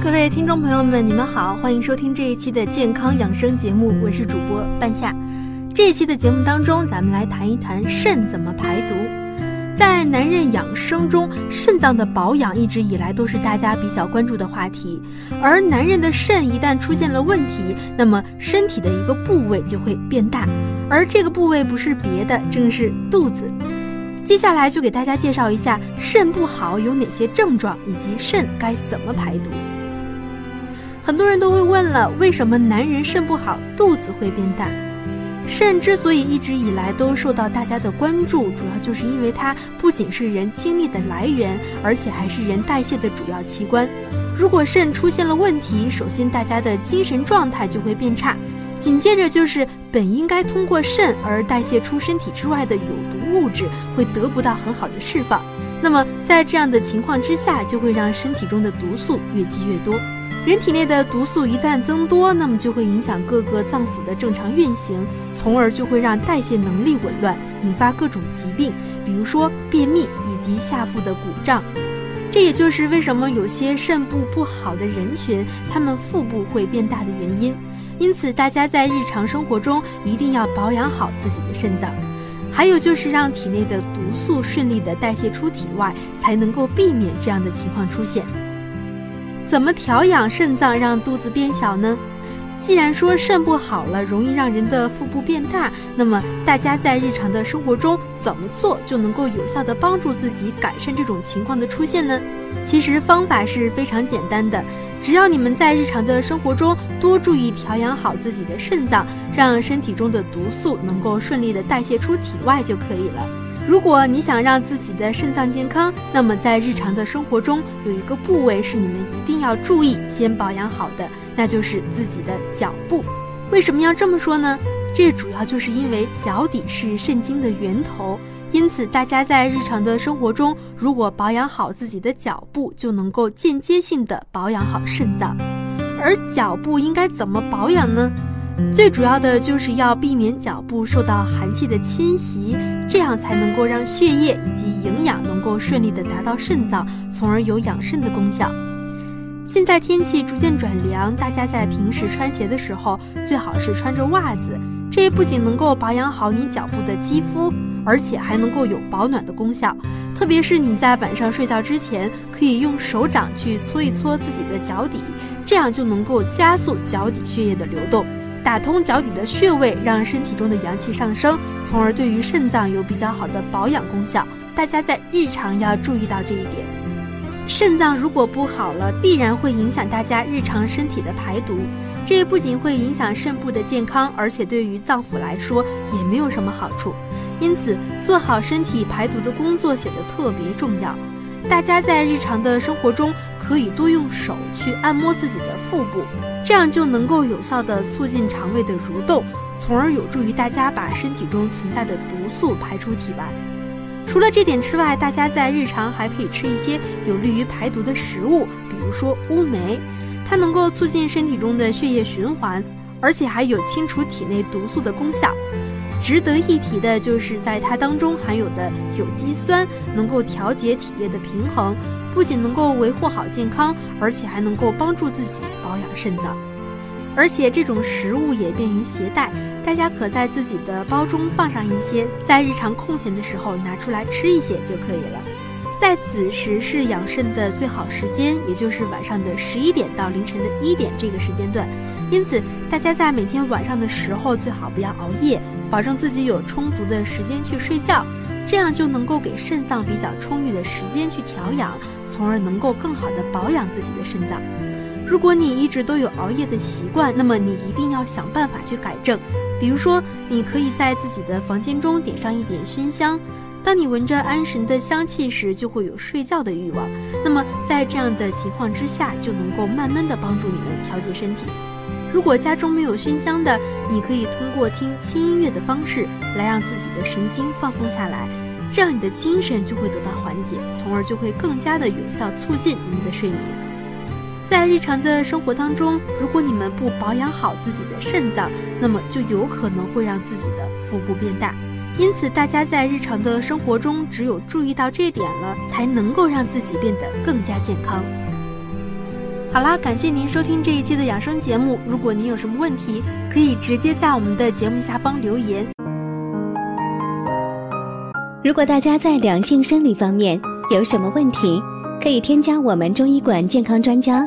各位听众朋友们，你们好，欢迎收听这一期的健康养生节目，我是主播半夏。这一期的节目当中，咱们来谈一谈肾怎么排毒。在男人养生中，肾脏的保养一直以来都是大家比较关注的话题。而男人的肾一旦出现了问题，那么身体的一个部位就会变大，而这个部位不是别的，正是肚子。接下来就给大家介绍一下肾不好有哪些症状，以及肾该怎么排毒。很多人都会问了，为什么男人肾不好，肚子会变大？肾之所以一直以来都受到大家的关注，主要就是因为它不仅是人精力的来源，而且还是人代谢的主要器官。如果肾出现了问题，首先大家的精神状态就会变差，紧接着就是本应该通过肾而代谢出身体之外的有毒物质会得不到很好的释放。那么在这样的情况之下，就会让身体中的毒素越积越多。人体内的毒素一旦增多，那么就会影响各个脏腑的正常运行，从而就会让代谢能力紊乱，引发各种疾病，比如说便秘以及下腹的鼓胀。这也就是为什么有些肾部不好的人群，他们腹部会变大的原因。因此，大家在日常生活中一定要保养好自己的肾脏，还有就是让体内的毒素顺利的代谢出体外，才能够避免这样的情况出现。怎么调养肾脏让肚子变小呢？既然说肾不好了容易让人的腹部变大，那么大家在日常的生活中怎么做就能够有效的帮助自己改善这种情况的出现呢？其实方法是非常简单的，只要你们在日常的生活中多注意调养好自己的肾脏，让身体中的毒素能够顺利的代谢出体外就可以了。如果你想让自己的肾脏健康，那么在日常的生活中有一个部位是你们一定要注意、先保养好的，那就是自己的脚部。为什么要这么说呢？这主要就是因为脚底是肾经的源头，因此大家在日常的生活中，如果保养好自己的脚部，就能够间接性的保养好肾脏。而脚部应该怎么保养呢？最主要的就是要避免脚部受到寒气的侵袭，这样才能够让血液以及营养能够顺利的达到肾脏，从而有养肾的功效。现在天气逐渐转凉，大家在平时穿鞋的时候，最好是穿着袜子，这不仅能够保养好你脚部的肌肤，而且还能够有保暖的功效。特别是你在晚上睡觉之前，可以用手掌去搓一搓自己的脚底，这样就能够加速脚底血液的流动。打通脚底的穴位，让身体中的阳气上升，从而对于肾脏有比较好的保养功效。大家在日常要注意到这一点。肾脏如果不好了，必然会影响大家日常身体的排毒。这不仅会影响肾部的健康，而且对于脏腑来说也没有什么好处。因此，做好身体排毒的工作显得特别重要。大家在日常的生活中，可以多用手去按摩自己的腹部。这样就能够有效地促进肠胃的蠕动，从而有助于大家把身体中存在的毒素排出体外。除了这点之外，大家在日常还可以吃一些有利于排毒的食物，比如说乌梅，它能够促进身体中的血液循环，而且还有清除体内毒素的功效。值得一提的就是在它当中含有的有机酸，能够调节体液的平衡。不仅能够维护好健康，而且还能够帮助自己保养肾脏，而且这种食物也便于携带，大家可在自己的包中放上一些，在日常空闲的时候拿出来吃一些就可以了。在子时是养肾的最好时间，也就是晚上的十一点到凌晨的一点这个时间段，因此大家在每天晚上的时候最好不要熬夜，保证自己有充足的时间去睡觉，这样就能够给肾脏比较充裕的时间去调养。从而能够更好的保养自己的肾脏。如果你一直都有熬夜的习惯，那么你一定要想办法去改正。比如说，你可以在自己的房间中点上一点熏香，当你闻着安神的香气时，就会有睡觉的欲望。那么在这样的情况之下，就能够慢慢的帮助你们调节身体。如果家中没有熏香的，你可以通过听轻音乐的方式来让自己的神经放松下来，这样你的精神就会得到缓解，从而就会更加的有效促进你们的睡眠。在日常的生活当中，如果你们不保养好自己的肾脏，那么就有可能会让自己的腹部变大。因此，大家在日常的生活中，只有注意到这点了，才能够让自己变得更加健康。好啦，感谢您收听这一期的养生节目。如果您有什么问题，可以直接在我们的节目下方留言。如果大家在两性生理方面有什么问题，可以添加我们中医馆健康专家。